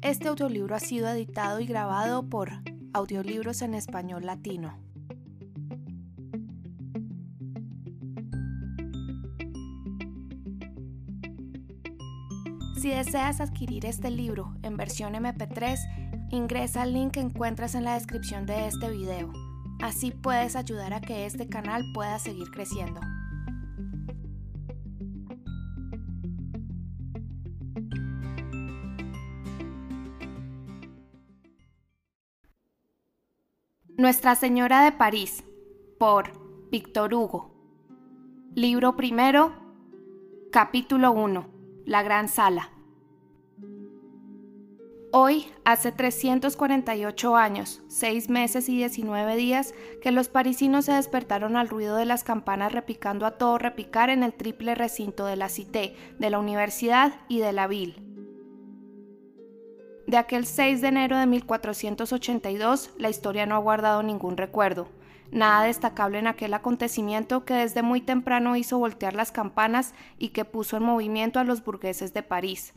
Este audiolibro ha sido editado y grabado por Audiolibros en Español Latino. Si deseas adquirir este libro en versión MP3, ingresa al link que encuentras en la descripción de este video. Así puedes ayudar a que este canal pueda seguir creciendo. Nuestra Señora de París, por Víctor Hugo. Libro primero, capítulo 1, La Gran Sala. Hoy, hace 348 años, 6 meses y 19 días, que los parisinos se despertaron al ruido de las campanas repicando a todo repicar en el triple recinto de la Cité, de la Universidad y de la Ville. De aquel 6 de enero de 1482, la historia no ha guardado ningún recuerdo. Nada destacable en aquel acontecimiento que desde muy temprano hizo voltear las campanas y que puso en movimiento a los burgueses de París.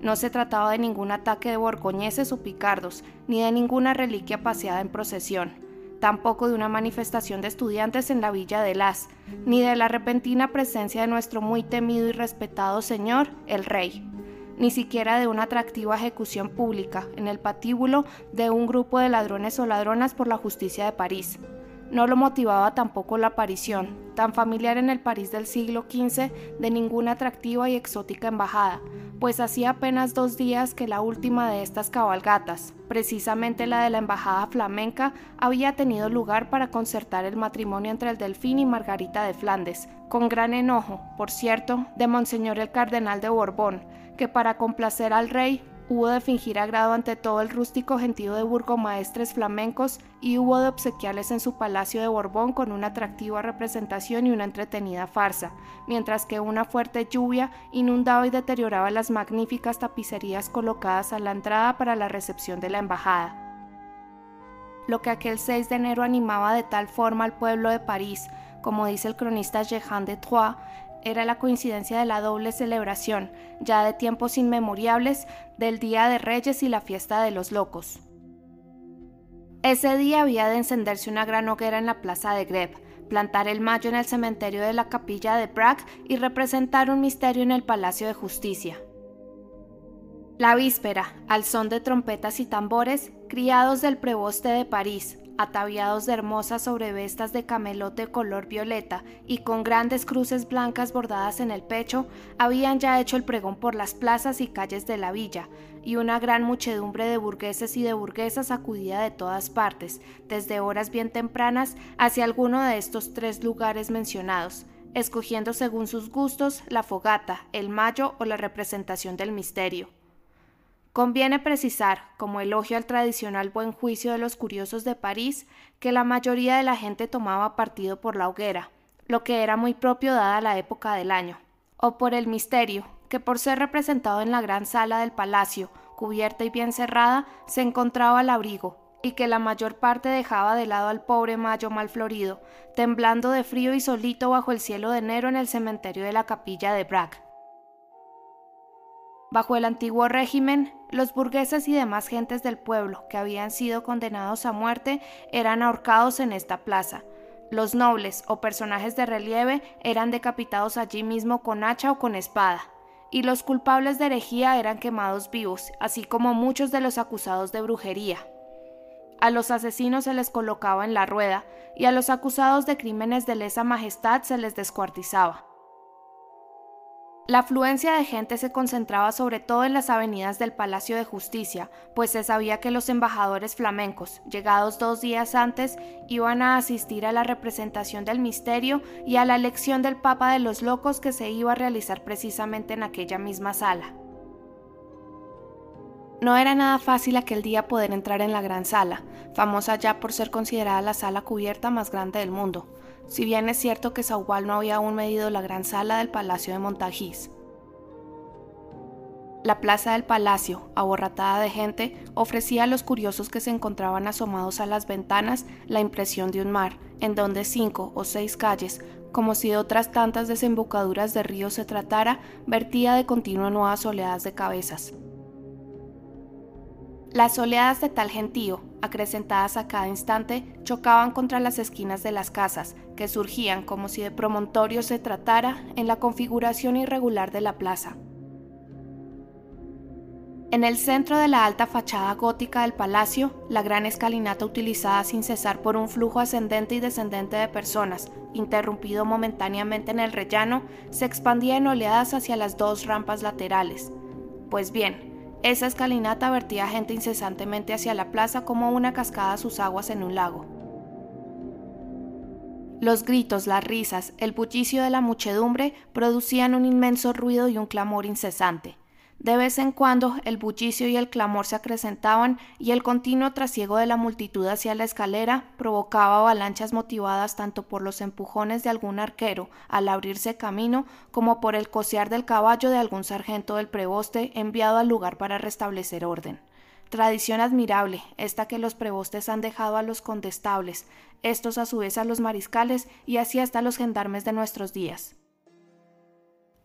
No se trataba de ningún ataque de borgoñeses o picardos, ni de ninguna reliquia paseada en procesión, tampoco de una manifestación de estudiantes en la villa de Las, ni de la repentina presencia de nuestro muy temido y respetado señor, el rey ni siquiera de una atractiva ejecución pública en el patíbulo de un grupo de ladrones o ladronas por la justicia de París. No lo motivaba tampoco la aparición, tan familiar en el París del siglo XV, de ninguna atractiva y exótica embajada, pues hacía apenas dos días que la última de estas cabalgatas, precisamente la de la embajada flamenca, había tenido lugar para concertar el matrimonio entre el Delfín y Margarita de Flandes, con gran enojo, por cierto, de Monseñor el Cardenal de Borbón, que para complacer al rey hubo de fingir agrado ante todo el rústico gentío de burgomaestres flamencos y hubo de obsequiarles en su palacio de Borbón con una atractiva representación y una entretenida farsa, mientras que una fuerte lluvia inundaba y deterioraba las magníficas tapicerías colocadas a la entrada para la recepción de la embajada. Lo que aquel 6 de enero animaba de tal forma al pueblo de París, como dice el cronista Jehan de Troyes, era la coincidencia de la doble celebración, ya de tiempos inmemoriales, del Día de Reyes y la fiesta de los locos. Ese día había de encenderse una gran hoguera en la plaza de Greve, plantar el mayo en el cementerio de la capilla de Prague y representar un misterio en el Palacio de Justicia. La víspera, al son de trompetas y tambores, criados del preboste de París, ataviados de hermosas sobrevestas de camelote color violeta y con grandes cruces blancas bordadas en el pecho, habían ya hecho el pregón por las plazas y calles de la villa, y una gran muchedumbre de burgueses y de burguesas acudía de todas partes, desde horas bien tempranas, hacia alguno de estos tres lugares mencionados, escogiendo según sus gustos la fogata, el mayo o la representación del misterio. Conviene precisar, como elogio al tradicional buen juicio de los curiosos de París, que la mayoría de la gente tomaba partido por la hoguera, lo que era muy propio dada la época del año, o por el misterio, que por ser representado en la gran sala del palacio, cubierta y bien cerrada, se encontraba al abrigo, y que la mayor parte dejaba de lado al pobre Mayo mal florido, temblando de frío y solito bajo el cielo de enero en el cementerio de la capilla de Brac. Bajo el antiguo régimen, los burgueses y demás gentes del pueblo que habían sido condenados a muerte eran ahorcados en esta plaza. Los nobles o personajes de relieve eran decapitados allí mismo con hacha o con espada, y los culpables de herejía eran quemados vivos, así como muchos de los acusados de brujería. A los asesinos se les colocaba en la rueda, y a los acusados de crímenes de lesa majestad se les descuartizaba. La afluencia de gente se concentraba sobre todo en las avenidas del Palacio de Justicia, pues se sabía que los embajadores flamencos, llegados dos días antes, iban a asistir a la representación del misterio y a la elección del Papa de los Locos que se iba a realizar precisamente en aquella misma sala. No era nada fácil aquel día poder entrar en la gran sala, famosa ya por ser considerada la sala cubierta más grande del mundo si bien es cierto que Sauval no había aún medido la gran sala del Palacio de Montagís. La plaza del palacio, aborratada de gente, ofrecía a los curiosos que se encontraban asomados a las ventanas la impresión de un mar, en donde cinco o seis calles, como si de otras tantas desembocaduras de río se tratara, vertía de continuo nuevas oleadas de cabezas. Las oleadas de tal gentío, acrecentadas a cada instante, chocaban contra las esquinas de las casas, que surgían como si de promontorios se tratara en la configuración irregular de la plaza. En el centro de la alta fachada gótica del palacio, la gran escalinata utilizada sin cesar por un flujo ascendente y descendente de personas, interrumpido momentáneamente en el rellano, se expandía en oleadas hacia las dos rampas laterales. Pues bien, esa escalinata vertía gente incesantemente hacia la plaza como una cascada sus aguas en un lago. Los gritos, las risas, el bullicio de la muchedumbre producían un inmenso ruido y un clamor incesante. De vez en cuando el bullicio y el clamor se acrecentaban y el continuo trasiego de la multitud hacia la escalera provocaba avalanchas motivadas tanto por los empujones de algún arquero al abrirse camino como por el cosear del caballo de algún sargento del preboste enviado al lugar para restablecer orden. Tradición admirable, esta que los prebostes han dejado a los condestables, estos a su vez a los mariscales y así hasta los gendarmes de nuestros días.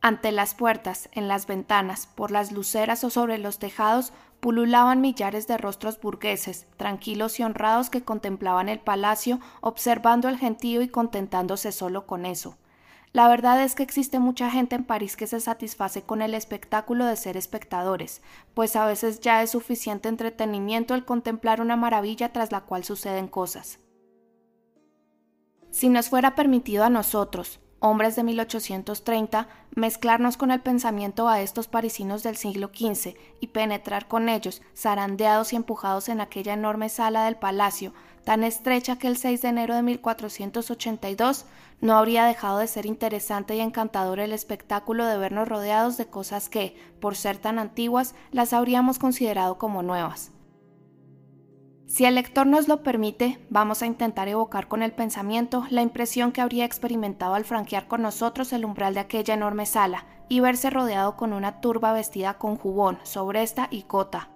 Ante las puertas, en las ventanas, por las luceras o sobre los tejados, pululaban millares de rostros burgueses, tranquilos y honrados que contemplaban el palacio, observando el gentío y contentándose solo con eso. La verdad es que existe mucha gente en París que se satisface con el espectáculo de ser espectadores, pues a veces ya es suficiente entretenimiento el contemplar una maravilla tras la cual suceden cosas. Si nos fuera permitido a nosotros, hombres de 1830, mezclarnos con el pensamiento a estos parisinos del siglo XV y penetrar con ellos, zarandeados y empujados en aquella enorme sala del palacio, tan estrecha que el 6 de enero de 1482 no habría dejado de ser interesante y encantador el espectáculo de vernos rodeados de cosas que, por ser tan antiguas, las habríamos considerado como nuevas. Si el lector nos lo permite, vamos a intentar evocar con el pensamiento la impresión que habría experimentado al franquear con nosotros el umbral de aquella enorme sala y verse rodeado con una turba vestida con jubón, sobresta y cota.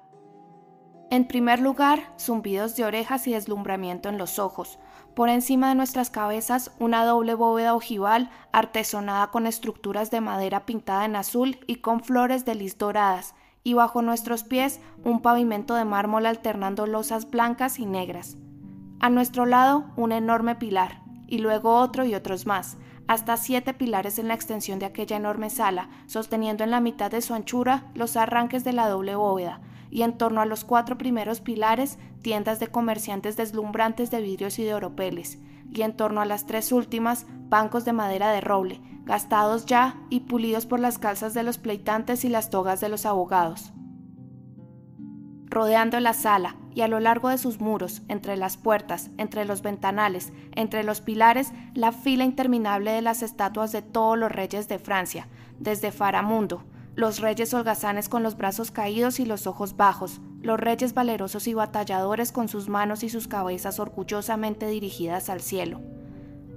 En primer lugar, zumbidos de orejas y deslumbramiento en los ojos. Por encima de nuestras cabezas, una doble bóveda ojival artesonada con estructuras de madera pintada en azul y con flores de lis doradas, y bajo nuestros pies un pavimento de mármol alternando losas blancas y negras. A nuestro lado un enorme pilar, y luego otro y otros más, hasta siete pilares en la extensión de aquella enorme sala, sosteniendo en la mitad de su anchura los arranques de la doble bóveda, y en torno a los cuatro primeros pilares tiendas de comerciantes deslumbrantes de vidrios y de oropeles, y en torno a las tres últimas bancos de madera de roble, gastados ya y pulidos por las calzas de los pleitantes y las togas de los abogados. Rodeando la sala y a lo largo de sus muros, entre las puertas, entre los ventanales, entre los pilares, la fila interminable de las estatuas de todos los reyes de Francia, desde Faramundo, los reyes holgazanes con los brazos caídos y los ojos bajos, los reyes valerosos y batalladores con sus manos y sus cabezas orgullosamente dirigidas al cielo.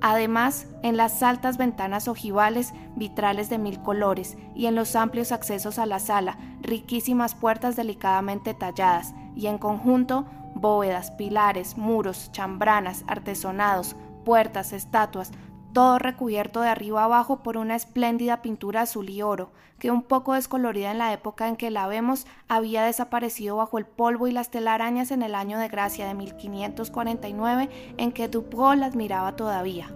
Además, en las altas ventanas ojivales, vitrales de mil colores, y en los amplios accesos a la sala, riquísimas puertas delicadamente talladas, y en conjunto, bóvedas, pilares, muros, chambranas, artesonados, puertas, estatuas, todo recubierto de arriba abajo por una espléndida pintura azul y oro, que un poco descolorida en la época en que la vemos, había desaparecido bajo el polvo y las telarañas en el año de gracia de 1549 en que Dupont las miraba todavía.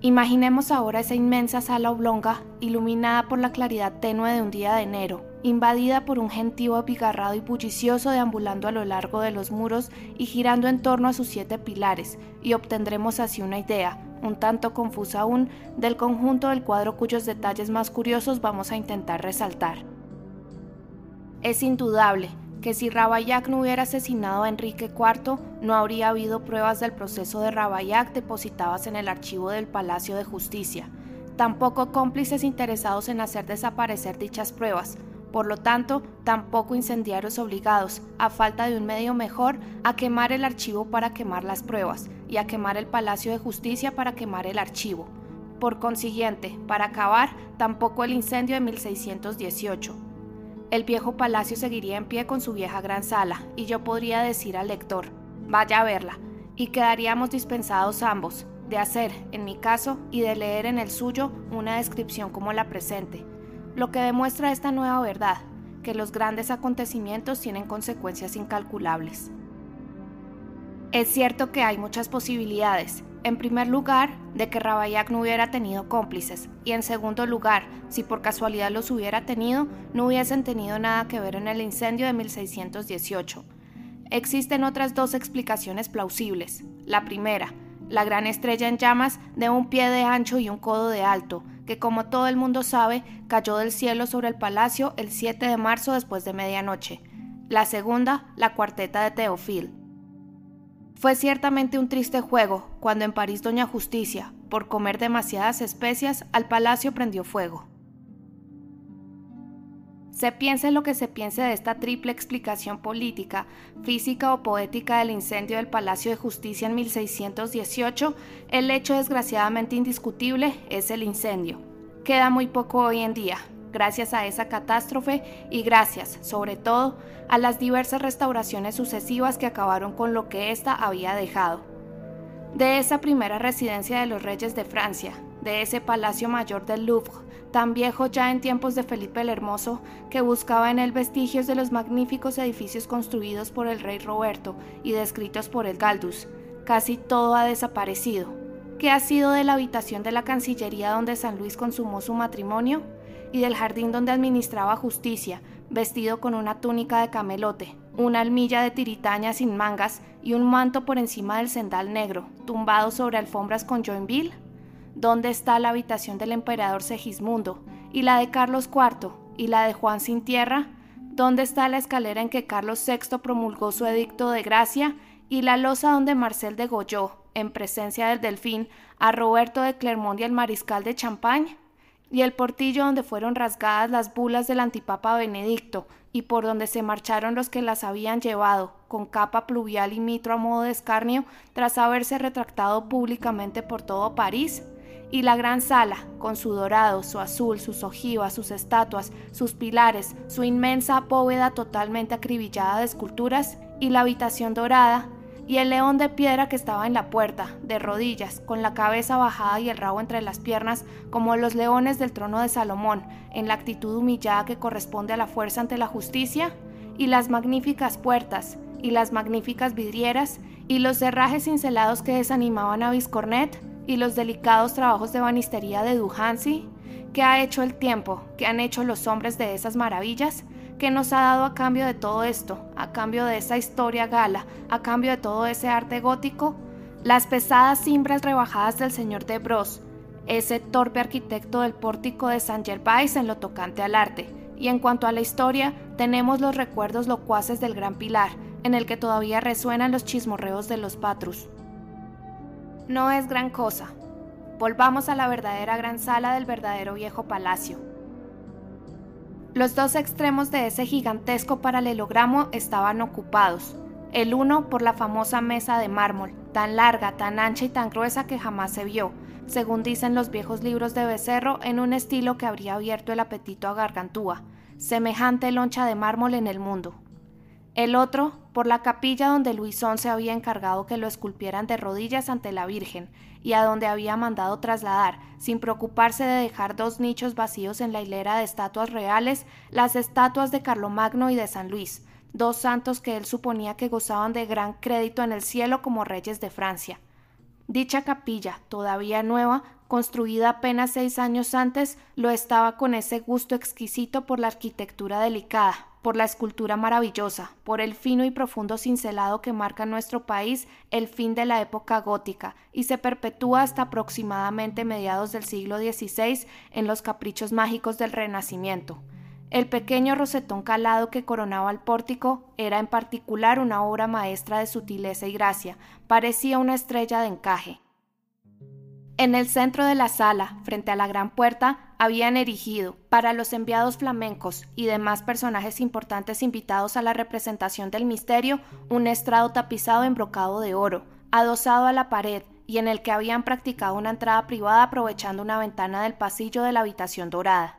Imaginemos ahora esa inmensa sala oblonga, iluminada por la claridad tenue de un día de enero, invadida por un gentío abigarrado y bullicioso deambulando a lo largo de los muros y girando en torno a sus siete pilares, y obtendremos así una idea, un tanto confusa aún, del conjunto del cuadro cuyos detalles más curiosos vamos a intentar resaltar. Es indudable que si Ravaillac no hubiera asesinado a Enrique IV, no habría habido pruebas del proceso de Ravaillac depositadas en el archivo del Palacio de Justicia, tampoco cómplices interesados en hacer desaparecer dichas pruebas, por lo tanto, tampoco incendiarios obligados, a falta de un medio mejor, a quemar el archivo para quemar las pruebas y a quemar el Palacio de Justicia para quemar el archivo. Por consiguiente, para acabar, tampoco el incendio de 1618 el viejo palacio seguiría en pie con su vieja gran sala, y yo podría decir al lector, vaya a verla, y quedaríamos dispensados ambos, de hacer, en mi caso, y de leer en el suyo una descripción como la presente, lo que demuestra esta nueva verdad, que los grandes acontecimientos tienen consecuencias incalculables. Es cierto que hay muchas posibilidades. En primer lugar, de que Ravaillac no hubiera tenido cómplices, y en segundo lugar, si por casualidad los hubiera tenido, no hubiesen tenido nada que ver en el incendio de 1618. Existen otras dos explicaciones plausibles. La primera, la gran estrella en llamas de un pie de ancho y un codo de alto, que como todo el mundo sabe, cayó del cielo sobre el palacio el 7 de marzo después de medianoche. La segunda, la cuarteta de Teofil. Fue ciertamente un triste juego cuando en París Doña Justicia, por comer demasiadas especias, al palacio prendió fuego. Se piense lo que se piense de esta triple explicación política, física o poética del incendio del Palacio de Justicia en 1618, el hecho desgraciadamente indiscutible es el incendio. Queda muy poco hoy en día, gracias a esa catástrofe y gracias, sobre todo, a las diversas restauraciones sucesivas que acabaron con lo que ésta había dejado. De esa primera residencia de los reyes de Francia, de ese Palacio Mayor del Louvre, tan viejo ya en tiempos de Felipe el Hermoso, que buscaba en él vestigios de los magníficos edificios construidos por el rey Roberto y descritos por el Galdus. Casi todo ha desaparecido. ¿Qué ha sido de la habitación de la Cancillería donde San Luis consumó su matrimonio? Y del jardín donde administraba justicia, vestido con una túnica de camelote, una almilla de tiritaña sin mangas y un manto por encima del cendal negro, tumbado sobre alfombras con Joinville? ¿Dónde está la habitación del emperador Segismundo? ¿Y la de Carlos IV? ¿Y la de Juan sin tierra? ¿Dónde está la escalera en que Carlos VI promulgó su edicto de gracia? ¿Y la losa donde Marcel degolló, en presencia del delfín, a Roberto de Clermont y el mariscal de Champagne? ¿Y el portillo donde fueron rasgadas las bulas del antipapa Benedicto, y por donde se marcharon los que las habían llevado, con capa pluvial y mitro a modo de escarnio, tras haberse retractado públicamente por todo París? Y la gran sala, con su dorado, su azul, sus ojivas, sus estatuas, sus pilares, su inmensa bóveda totalmente acribillada de esculturas, y la habitación dorada, y el león de piedra que estaba en la puerta, de rodillas, con la cabeza bajada y el rabo entre las piernas, como los leones del trono de Salomón, en la actitud humillada que corresponde a la fuerza ante la justicia, y las magníficas puertas, y las magníficas vidrieras, y los cerrajes cincelados que desanimaban a Viscornet, y los delicados trabajos de banistería de Duhansi, ¿qué ha hecho el tiempo? ¿Qué han hecho los hombres de esas maravillas? ¿Qué nos ha dado a cambio de todo esto? ¿A cambio de esa historia gala? ¿A cambio de todo ese arte gótico? Las pesadas cimbras rebajadas del señor de Bros, ese torpe arquitecto del pórtico de Saint Gervais en lo tocante al arte. Y en cuanto a la historia, tenemos los recuerdos locuaces del Gran Pilar, en el que todavía resuenan los chismorreos de los patrus no es gran cosa. Volvamos a la verdadera gran sala del verdadero viejo palacio. Los dos extremos de ese gigantesco paralelogramo estaban ocupados, el uno por la famosa mesa de mármol, tan larga, tan ancha y tan gruesa que jamás se vio, según dicen los viejos libros de Becerro, en un estilo que habría abierto el apetito a Gargantúa, semejante loncha de mármol en el mundo. El otro, por la capilla donde Luis XI había encargado que lo esculpieran de rodillas ante la Virgen, y a donde había mandado trasladar, sin preocuparse de dejar dos nichos vacíos en la hilera de estatuas reales, las estatuas de Carlomagno y de San Luis, dos santos que él suponía que gozaban de gran crédito en el cielo como reyes de Francia. Dicha capilla, todavía nueva, construida apenas seis años antes, lo estaba con ese gusto exquisito por la arquitectura delicada, por la escultura maravillosa, por el fino y profundo cincelado que marca en nuestro país el fin de la época gótica y se perpetúa hasta aproximadamente mediados del siglo XVI en los caprichos mágicos del Renacimiento. El pequeño rosetón calado que coronaba el pórtico era en particular una obra maestra de sutileza y gracia, parecía una estrella de encaje. En el centro de la sala, frente a la gran puerta, habían erigido, para los enviados flamencos y demás personajes importantes invitados a la representación del misterio, un estrado tapizado en brocado de oro, adosado a la pared, y en el que habían practicado una entrada privada aprovechando una ventana del pasillo de la habitación dorada.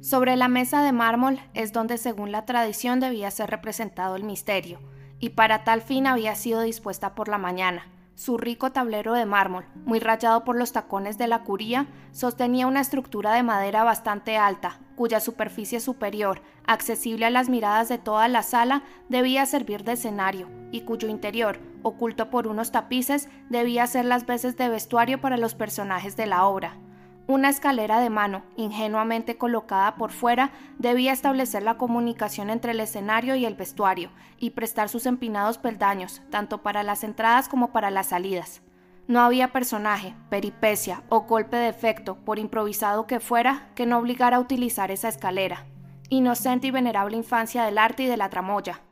Sobre la mesa de mármol es donde, según la tradición, debía ser representado el misterio, y para tal fin había sido dispuesta por la mañana Su rico tablero de mármol, muy rayado por los tacones de la curía, sostenía una estructura de madera bastante alta, cuya superficie superior, accesible a las miradas de toda la sala, debía servir de escenario, y cuyo interior, oculto por unos tapices, debía ser las veces de vestuario para los personajes de la obra. Una escalera de mano, ingenuamente colocada por fuera, debía establecer la comunicación entre el escenario y el vestuario, y prestar sus empinados peldaños, tanto para las entradas como para las salidas. No había personaje, peripecia o golpe de efecto, por improvisado que fuera, que no obligara a utilizar esa escalera. Inocente y venerable infancia del arte y de la tramoya.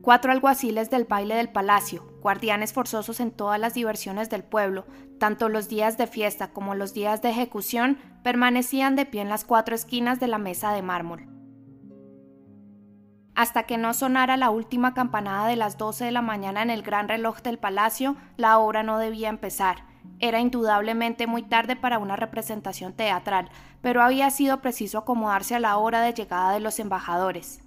Cuatro alguaciles del baile del palacio, guardianes forzosos en todas las diversiones del pueblo, tanto los días de fiesta como los días de ejecución, permanecían de pie en las cuatro esquinas de la mesa de mármol. Hasta que no sonara la última campanada de las doce de la mañana en el gran reloj del palacio, la obra no debía empezar. Era indudablemente muy tarde para una representación teatral, pero había sido preciso acomodarse a la hora de llegada de los embajadores.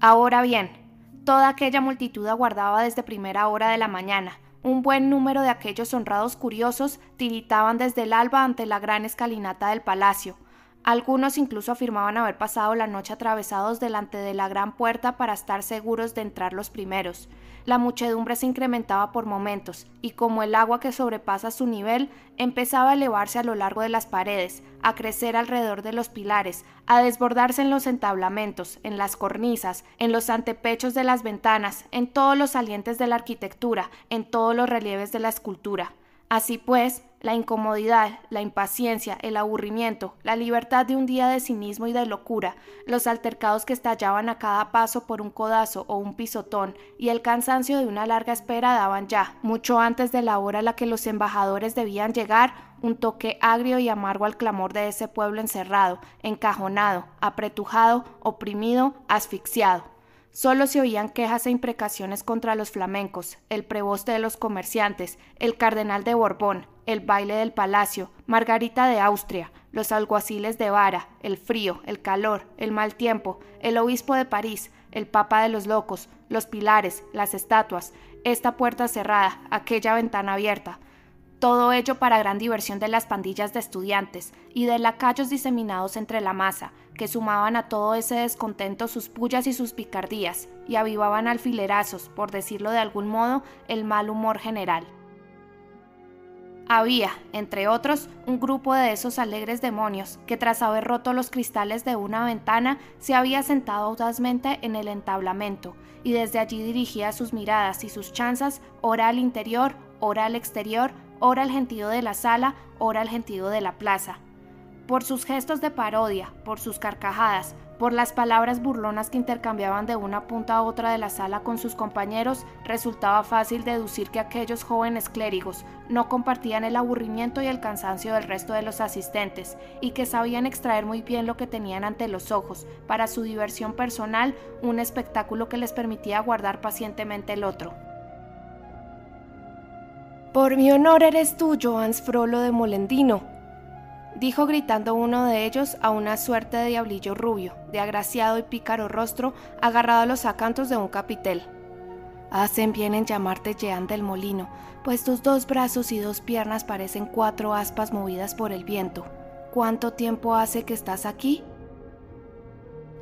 Ahora bien, Toda aquella multitud aguardaba desde primera hora de la mañana. Un buen número de aquellos honrados curiosos tiritaban desde el alba ante la gran escalinata del palacio. Algunos incluso afirmaban haber pasado la noche atravesados delante de la gran puerta para estar seguros de entrar los primeros. La muchedumbre se incrementaba por momentos, y como el agua que sobrepasa su nivel, empezaba a elevarse a lo largo de las paredes, a crecer alrededor de los pilares, a desbordarse en los entablamentos, en las cornisas, en los antepechos de las ventanas, en todos los salientes de la arquitectura, en todos los relieves de la escultura. Así pues, la incomodidad, la impaciencia, el aburrimiento, la libertad de un día de cinismo y de locura, los altercados que estallaban a cada paso por un codazo o un pisotón, y el cansancio de una larga espera daban ya, mucho antes de la hora a la que los embajadores debían llegar, un toque agrio y amargo al clamor de ese pueblo encerrado, encajonado, apretujado, oprimido, asfixiado. Solo se oían quejas e imprecaciones contra los flamencos, el preboste de los comerciantes, el cardenal de Borbón, el baile del palacio, Margarita de Austria, los alguaciles de Vara, el frío, el calor, el mal tiempo, el obispo de París, el papa de los locos, los pilares, las estatuas, esta puerta cerrada, aquella ventana abierta, todo ello para gran diversión de las pandillas de estudiantes y de lacayos diseminados entre la masa, que sumaban a todo ese descontento sus pullas y sus picardías, y avivaban alfilerazos, por decirlo de algún modo, el mal humor general. Había, entre otros, un grupo de esos alegres demonios que tras haber roto los cristales de una ventana se había sentado audazmente en el entablamento y desde allí dirigía sus miradas y sus chanzas ora al interior, ora al exterior, ora al gentío de la sala, ora al gentío de la plaza. Por sus gestos de parodia, por sus carcajadas, por las palabras burlonas que intercambiaban de una punta a otra de la sala con sus compañeros, resultaba fácil deducir que aquellos jóvenes clérigos no compartían el aburrimiento y el cansancio del resto de los asistentes, y que sabían extraer muy bien lo que tenían ante los ojos, para su diversión personal, un espectáculo que les permitía guardar pacientemente el otro. Por mi honor eres tú, Joans Frollo de Molendino, dijo gritando uno de ellos a una suerte de diablillo rubio, de agraciado y pícaro rostro, agarrado a los acantos de un capitel. Hacen bien en llamarte Jean del Molino, pues tus dos brazos y dos piernas parecen cuatro aspas movidas por el viento. ¿Cuánto tiempo hace que estás aquí?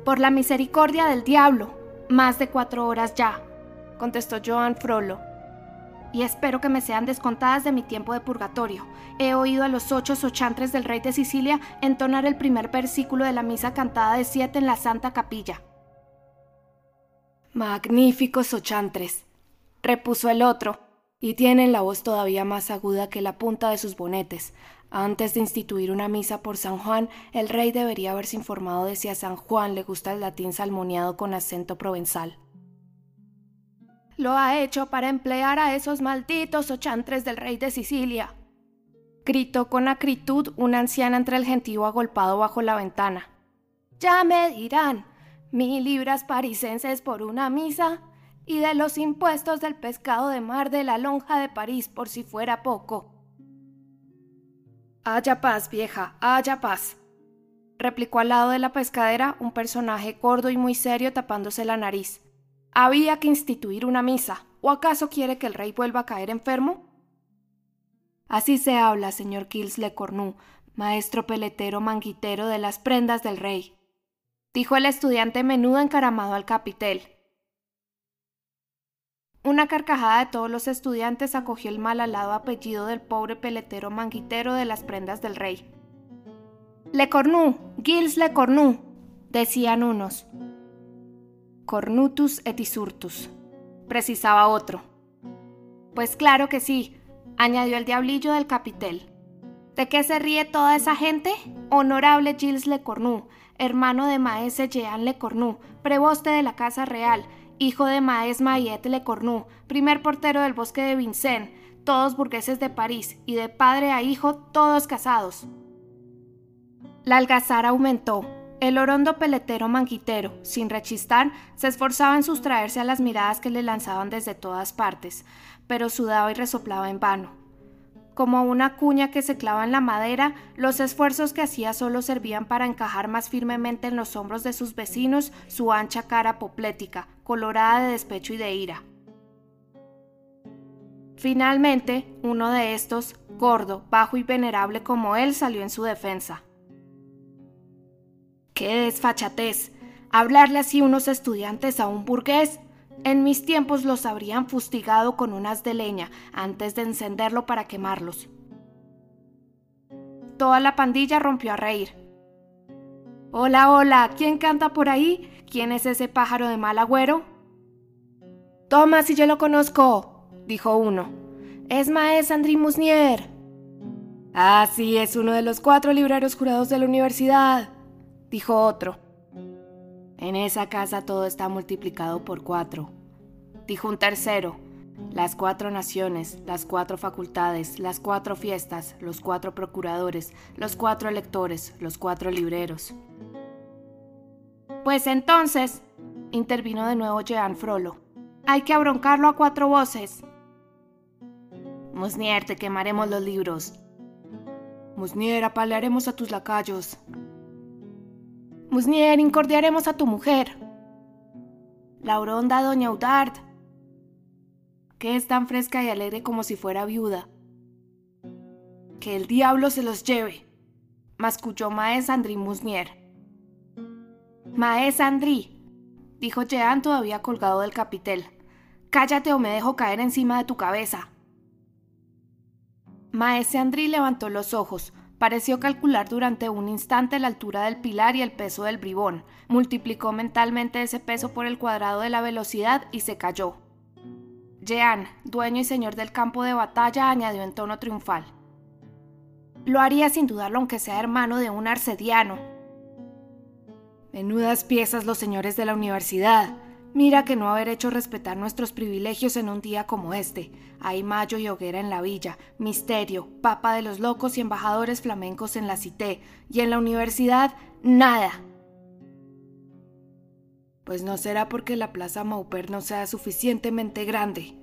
Por la misericordia del diablo, más de cuatro horas ya, contestó Joan Frollo, y espero que me sean descontadas de mi tiempo de purgatorio. He oído a los ocho sochantres del rey de Sicilia entonar el primer versículo de la misa cantada de siete en la Santa Capilla. Magníficos sochantres, repuso el otro, y tienen la voz todavía más aguda que la punta de sus bonetes. Antes de instituir una misa por San Juan, el rey debería haberse informado de si a San Juan le gusta el latín salmoneado con acento provenzal. Lo ha hecho para emplear a esos malditos ochantres del rey de Sicilia. Gritó con acritud una anciana entre el gentío agolpado bajo la ventana. Ya me dirán, mil libras parisenses por una misa y de los impuestos del pescado de mar de la lonja de París por si fuera poco. Haya paz, vieja, haya paz, replicó al lado de la pescadera un personaje gordo y muy serio tapándose la nariz. Había que instituir una misa, ¿O acaso quiere que el rey vuelva a caer enfermo? Así se habla, señor Gilles Le Cornu, maestro peletero manguitero de las prendas del rey, dijo el estudiante menudo encaramado al capitel. Una carcajada de todos los estudiantes acogió el mal alado apellido del pobre peletero manguitero de las prendas del rey. Le Cornu, Gilles Le Cornu, decían unos. Cornutus et isurtus, precisaba otro. Pues claro que sí, añadió el diablillo del capitel. ¿De qué se ríe toda esa gente? Honorable Gilles Le Cornu, hermano de Maese Jean Le Cornu, preboste de la Casa Real, hijo de Maes Mayet Le Cornu, primer portero del bosque de Vincennes, todos burgueses de París, y de padre a hijo, todos casados. La algazara aumentó, el orondo peletero manguitero, sin rechistar, se esforzaba en sustraerse a las miradas que le lanzaban desde todas partes, pero sudaba y resoplaba en vano. Como una cuña que se clava en la madera, los esfuerzos que hacía solo servían para encajar más firmemente en los hombros de sus vecinos su ancha cara apoplética, colorada de despecho y de ira. Finalmente, uno de estos, gordo, bajo y venerable como él, salió en su defensa. ¡Qué desfachatez! Hablarle así unos estudiantes a un burgués. En mis tiempos los habrían fustigado con unas de leña antes de encenderlo para quemarlos. Toda la pandilla rompió a reír. Hola, hola, ¿quién canta por ahí? ¿Quién es ese pájaro de mal agüero? Toma, si yo lo conozco, dijo uno. Es Maes André Musnier. Ah, sí, es uno de los cuatro libreros jurados de la universidad dijo otro. En esa casa todo está multiplicado por cuatro, dijo un tercero. Las cuatro naciones, las cuatro facultades, las cuatro fiestas, los cuatro procuradores, los cuatro electores, los cuatro libreros. Pues entonces, intervino de nuevo Jean Frollo, hay que abroncarlo a cuatro voces. Musnier, te quemaremos los libros. Musnier, apalearemos a tus lacayos. Musnier, incordiaremos a tu mujer. La oronda doña Udard, que es tan fresca y alegre como si fuera viuda. Que el diablo se los lleve, masculló Maes Andrí Musnier. Maes Andrí, dijo Jean todavía colgado del capitel. Cállate o me dejo caer encima de tu cabeza. Maese Andrí levantó los ojos, Pareció calcular durante un instante la altura del pilar y el peso del bribón, multiplicó mentalmente ese peso por el cuadrado de la velocidad y se cayó. Jean, dueño y señor del campo de batalla, añadió en tono triunfal. Lo haría sin dudarlo aunque sea hermano de un arcediano. Menudas piezas los señores de la universidad, Mira que no haber hecho respetar nuestros privilegios en un día como este. Hay mayo y hoguera en la villa, misterio, papa de los locos y embajadores flamencos en la cité, y en la universidad, nada. Pues no será porque la plaza Mauper no sea suficientemente grande,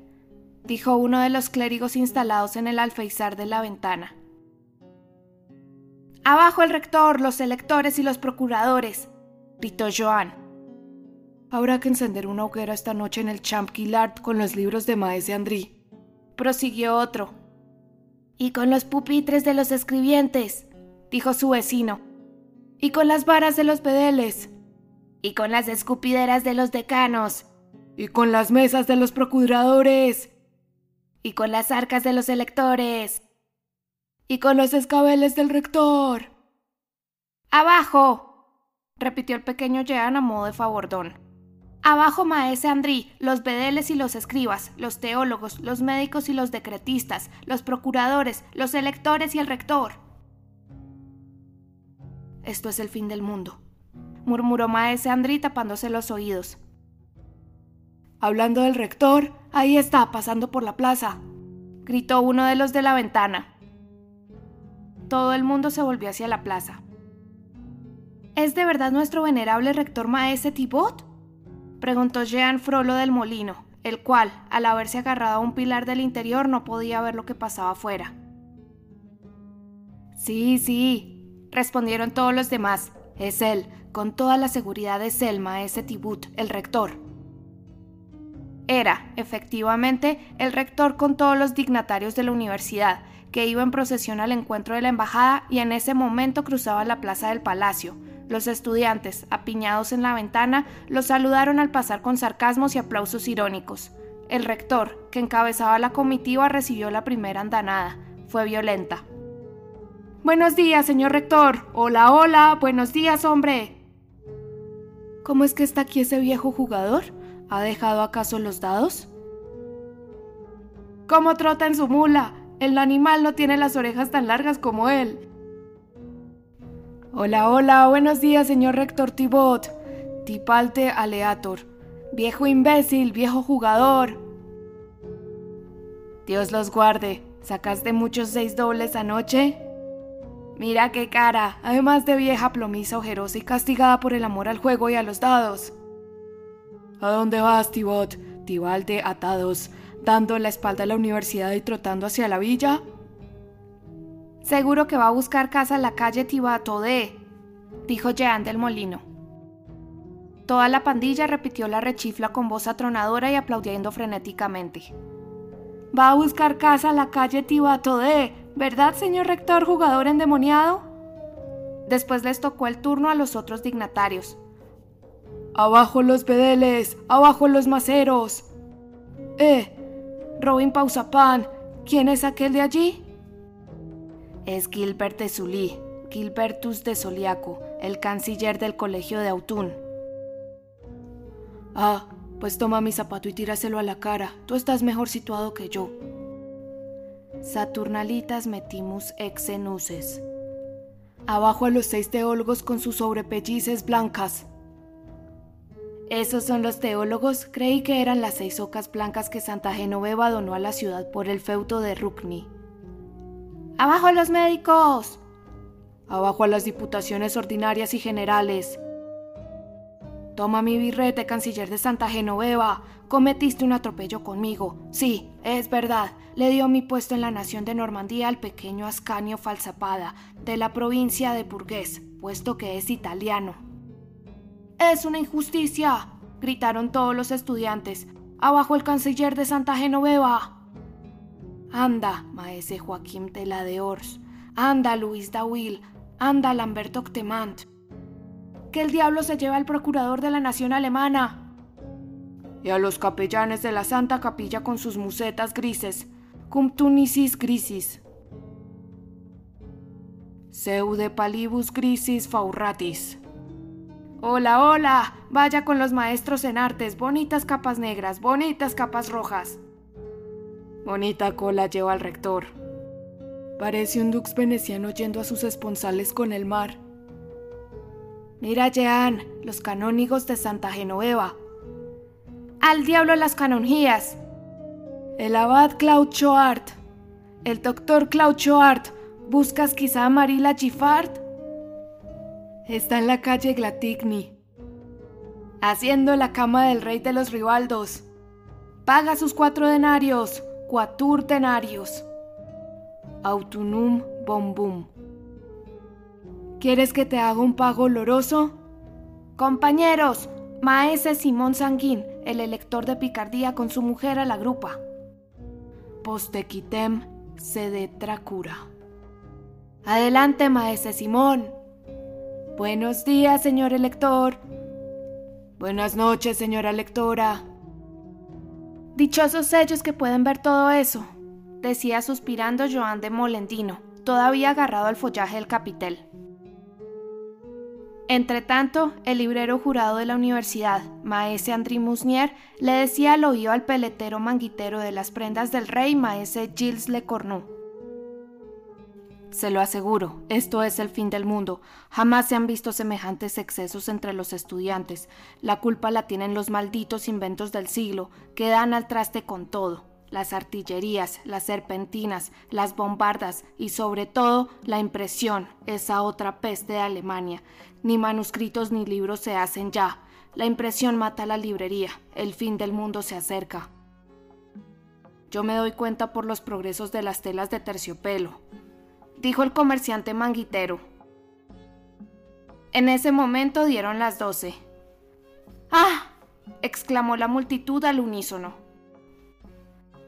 dijo uno de los clérigos instalados en el alfeizar de la ventana. Abajo el rector, los electores y los procuradores, gritó Joan. Habrá que encender una hoguera esta noche en el Champ Guillard con los libros de Maese André. Prosiguió otro. Y con los pupitres de los escribientes, dijo su vecino. Y con las varas de los pedeles. Y con las escupideras de los decanos. Y con las mesas de los procuradores. Y con las arcas de los electores. Y con los escabeles del rector. ¡Abajo! repitió el pequeño Jean a modo de favordón. Abajo Maese Andrí, los bedeles y los escribas, los teólogos, los médicos y los decretistas, los procuradores, los electores y el rector. Esto es el fin del mundo, murmuró Maese Andrí tapándose los oídos. Hablando del rector, ahí está, pasando por la plaza, gritó uno de los de la ventana. Todo el mundo se volvió hacia la plaza. ¿Es de verdad nuestro venerable rector Maese Tibot? Preguntó Jean Frollo del molino, el cual, al haberse agarrado a un pilar del interior, no podía ver lo que pasaba afuera. Sí, sí, respondieron todos los demás. Es él, con toda la seguridad es él, maese Tibut, el rector. Era, efectivamente, el rector con todos los dignatarios de la universidad, que iba en procesión al encuentro de la embajada y en ese momento cruzaba la plaza del palacio. Los estudiantes, apiñados en la ventana, los saludaron al pasar con sarcasmos y aplausos irónicos. El rector, que encabezaba la comitiva, recibió la primera andanada. Fue violenta. Buenos días, señor rector. Hola, hola. Buenos días, hombre. ¿Cómo es que está aquí ese viejo jugador? ¿Ha dejado acaso los dados? ¿Cómo trota en su mula? El animal no tiene las orejas tan largas como él. Hola, hola, buenos días, señor rector Tibot. Tipalte aleator. Viejo imbécil, viejo jugador. Dios los guarde. ¿Sacaste muchos seis dobles anoche? Mira qué cara, además de vieja plomiza ojerosa y castigada por el amor al juego y a los dados. ¿A dónde vas, Tibot? Tibalde atados, dando la espalda a la universidad y trotando hacia la villa. Seguro que va a buscar casa en la calle Tibatodé, dijo Jean del Molino. Toda la pandilla repitió la rechifla con voz atronadora y aplaudiendo frenéticamente. Va a buscar casa en la calle Tibatodé, ¿verdad, señor rector jugador endemoniado? Después les tocó el turno a los otros dignatarios. Abajo los bedeles, abajo los maceros. Eh, Robin Pausapan, ¿quién es aquel de allí? Es Gilbert de Sully, Gilbertus de Soliaco, el canciller del colegio de Autun. Ah, pues toma mi zapato y tíraselo a la cara. Tú estás mejor situado que yo. Saturnalitas metimus exenuses. Abajo a los seis teólogos con sus sobrepellices blancas. Esos son los teólogos. Creí que eran las seis ocas blancas que Santa Genoveva donó a la ciudad por el feudo de Rukni. ¡Abajo a los médicos! Abajo a las diputaciones ordinarias y generales. Toma mi birrete, canciller de Santa Genoveva. Cometiste un atropello conmigo. Sí, es verdad. Le dio mi puesto en la nación de Normandía al pequeño Ascanio Falsapada, de la provincia de Burgués, puesto que es italiano. Es una injusticia, gritaron todos los estudiantes. Abajo el canciller de Santa Genoveva. Anda, maese Joaquín Tela de Ors. Anda, Luis Dawil. Anda, Lamberto Octemant. Que el diablo se lleve al procurador de la nación alemana. Y a los capellanes de la Santa Capilla con sus musetas grises. Cum tunicis grisis. Seude palibus grisis fauratis. Hola, hola. Vaya con los maestros en artes. Bonitas capas negras, bonitas capas rojas. Bonita cola lleva al rector. Parece un dux veneciano yendo a sus esponsales con el mar. Mira, Jean, los canónigos de Santa Genoveva. Al diablo las canonjías. El abad Claudio Art. El doctor Claudio Art. ¿Buscas quizá a Marila Giffard? Está en la calle Glatigny. Haciendo la cama del rey de los Ribaldos. Paga sus cuatro denarios, denarios. Autunum bombum. ¿Quieres que te haga un pago oloroso? Compañeros, maese Simón Sanguín, el elector de Picardía con su mujer a la grupa. Postequitem sede tracura. Adelante, maese Simón. Buenos días, señor elector. Buenas noches, señora lectora. Dichosos ellos que pueden ver todo eso, decía suspirando Joan de Molendino, todavía agarrado al follaje del capitel. Entretanto, el librero jurado de la universidad, maese André Musnier, le decía al oído al peletero manguitero de las prendas del rey, maese Gilles Le Cornu. Se lo aseguro, esto es el fin del mundo. Jamás se han visto semejantes excesos entre los estudiantes. La culpa la tienen los malditos inventos del siglo, que dan al traste con todo. Las artillerías, las serpentinas, las bombardas y sobre todo la impresión, esa otra peste de Alemania. Ni manuscritos ni libros se hacen ya. La impresión mata la librería. El fin del mundo se acerca. Yo me doy cuenta por los progresos de las telas de terciopelo, dijo el comerciante manguitero. En ese momento dieron las doce. ¡Ah! exclamó la multitud al unísono.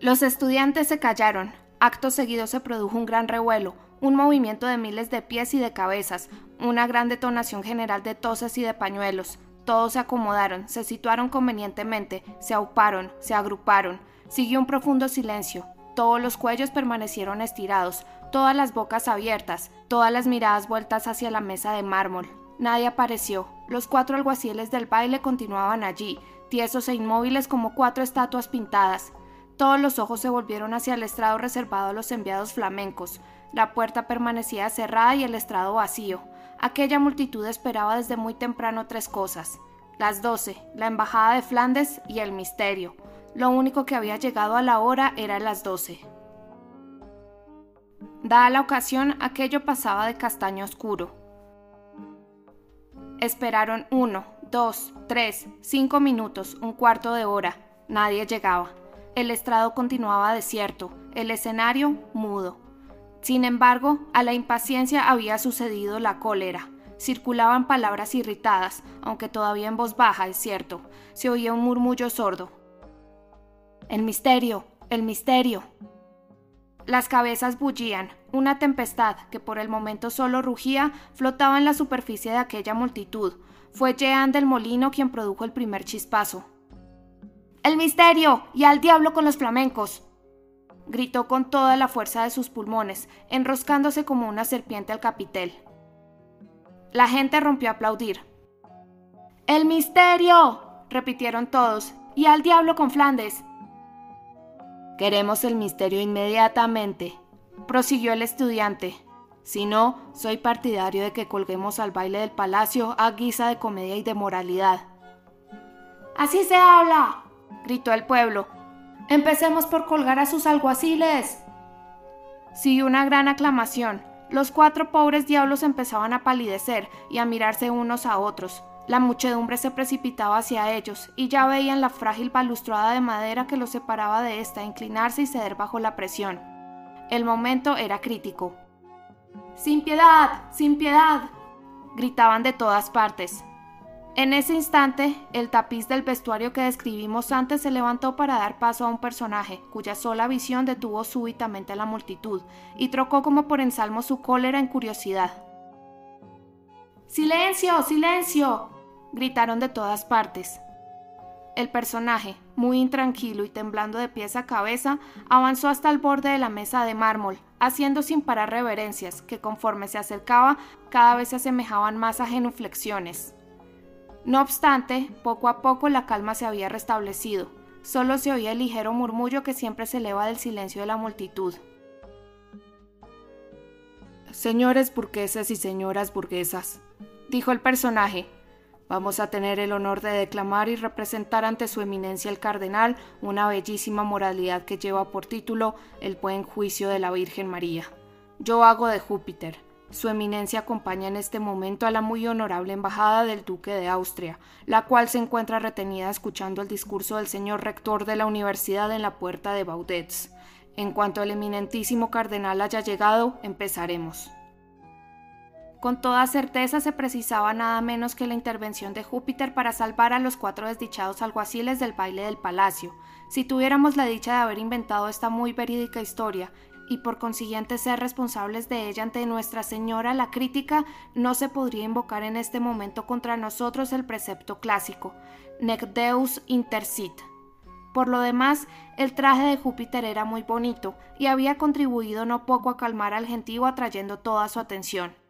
Los estudiantes se callaron. Acto seguido se produjo un gran revuelo, un movimiento de miles de pies y de cabezas, una gran detonación general de toses y de pañuelos. Todos se acomodaron, se situaron convenientemente, se auparon, se agruparon. Siguió un profundo silencio. Todos los cuellos permanecieron estirados, todas las bocas abiertas, todas las miradas vueltas hacia la mesa de mármol. Nadie apareció. Los cuatro alguaciles del baile continuaban allí, tiesos e inmóviles como cuatro estatuas pintadas. Todos los ojos se volvieron hacia el estrado reservado a los enviados flamencos. La puerta permanecía cerrada y el estrado vacío. Aquella multitud esperaba desde muy temprano tres cosas. Las doce, la embajada de Flandes y el misterio. Lo único que había llegado a la hora era las doce. Dada la ocasión, aquello pasaba de castaño oscuro. Esperaron uno, dos, tres, cinco minutos, un cuarto de hora. Nadie llegaba. El estrado continuaba desierto, el escenario mudo. Sin embargo, a la impaciencia había sucedido la cólera. Circulaban palabras irritadas, aunque todavía en voz baja, es cierto. Se oía un murmullo sordo. El misterio, el misterio. Las cabezas bullían, una tempestad que por el momento solo rugía flotaba en la superficie de aquella multitud. Fue Jean del Molino quien produjo el primer chispazo. ¡El misterio! ¡Y al diablo con los flamencos! gritó con toda la fuerza de sus pulmones, enroscándose como una serpiente al capitel. La gente rompió a aplaudir. ¡El misterio! repitieron todos. ¡Y al diablo con Flandes! Queremos el misterio inmediatamente, prosiguió el estudiante. Si no, soy partidario de que colguemos al baile del palacio a guisa de comedia y de moralidad. Así se habla, gritó el pueblo. Empecemos por colgar a sus alguaciles. Siguió una gran aclamación. Los cuatro pobres diablos empezaban a palidecer y a mirarse unos a otros. La muchedumbre se precipitaba hacia ellos, y ya veían la frágil balustrada de madera que los separaba de ésta inclinarse y ceder bajo la presión. El momento era crítico. ¡Sin piedad! ¡Sin piedad! gritaban de todas partes. En ese instante, el tapiz del vestuario que describimos antes se levantó para dar paso a un personaje, cuya sola visión detuvo súbitamente a la multitud, y trocó como por ensalmo su cólera en curiosidad. ¡Silencio! ¡Silencio! Gritaron de todas partes. El personaje, muy intranquilo y temblando de pies a cabeza, avanzó hasta el borde de la mesa de mármol, haciendo sin parar reverencias, que conforme se acercaba cada vez se asemejaban más a genuflexiones. No obstante, poco a poco la calma se había restablecido. Solo se oía el ligero murmullo que siempre se eleva del silencio de la multitud. Señores burgueses y señoras burguesas, dijo el personaje, vamos a tener el honor de declamar y representar ante su eminencia el cardenal una bellísima moralidad que lleva por título El buen juicio de la Virgen María. Yo hago de Júpiter, su eminencia acompaña en este momento a la muy honorable embajada del duque de Austria, la cual se encuentra retenida escuchando el discurso del señor rector de la universidad en la puerta de Baudets. En cuanto el eminentísimo cardenal haya llegado, empezaremos. Con toda certeza se precisaba nada menos que la intervención de Júpiter para salvar a los cuatro desdichados alguaciles del baile del palacio. Si tuviéramos la dicha de haber inventado esta muy verídica historia, y por consiguiente ser responsables de ella ante Nuestra Señora la crítica, no se podría invocar en este momento contra nosotros el precepto clásico, Nec Deus intercit. Por lo demás, el traje de Júpiter era muy bonito y había contribuido no poco a calmar al gentío atrayendo toda su atención.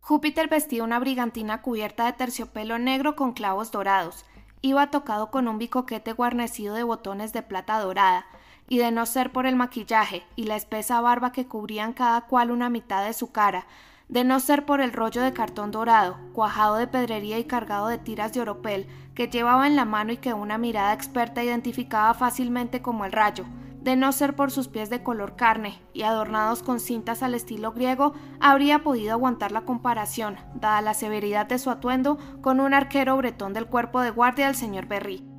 Júpiter vestía una brigantina cubierta de terciopelo negro con clavos dorados. Iba tocado con un bicoquete guarnecido de botones de plata dorada, y de no ser por el maquillaje y la espesa barba que cubrían cada cual una mitad de su cara, de no ser por el rollo de cartón dorado, cuajado de pedrería y cargado de tiras de oropel, que llevaba en la mano y que una mirada experta identificaba fácilmente como el rayo, de no ser por sus pies de color carne y adornados con cintas al estilo griego, habría podido aguantar la comparación, dada la severidad de su atuendo, con un arquero bretón del cuerpo de guardia del señor Berry.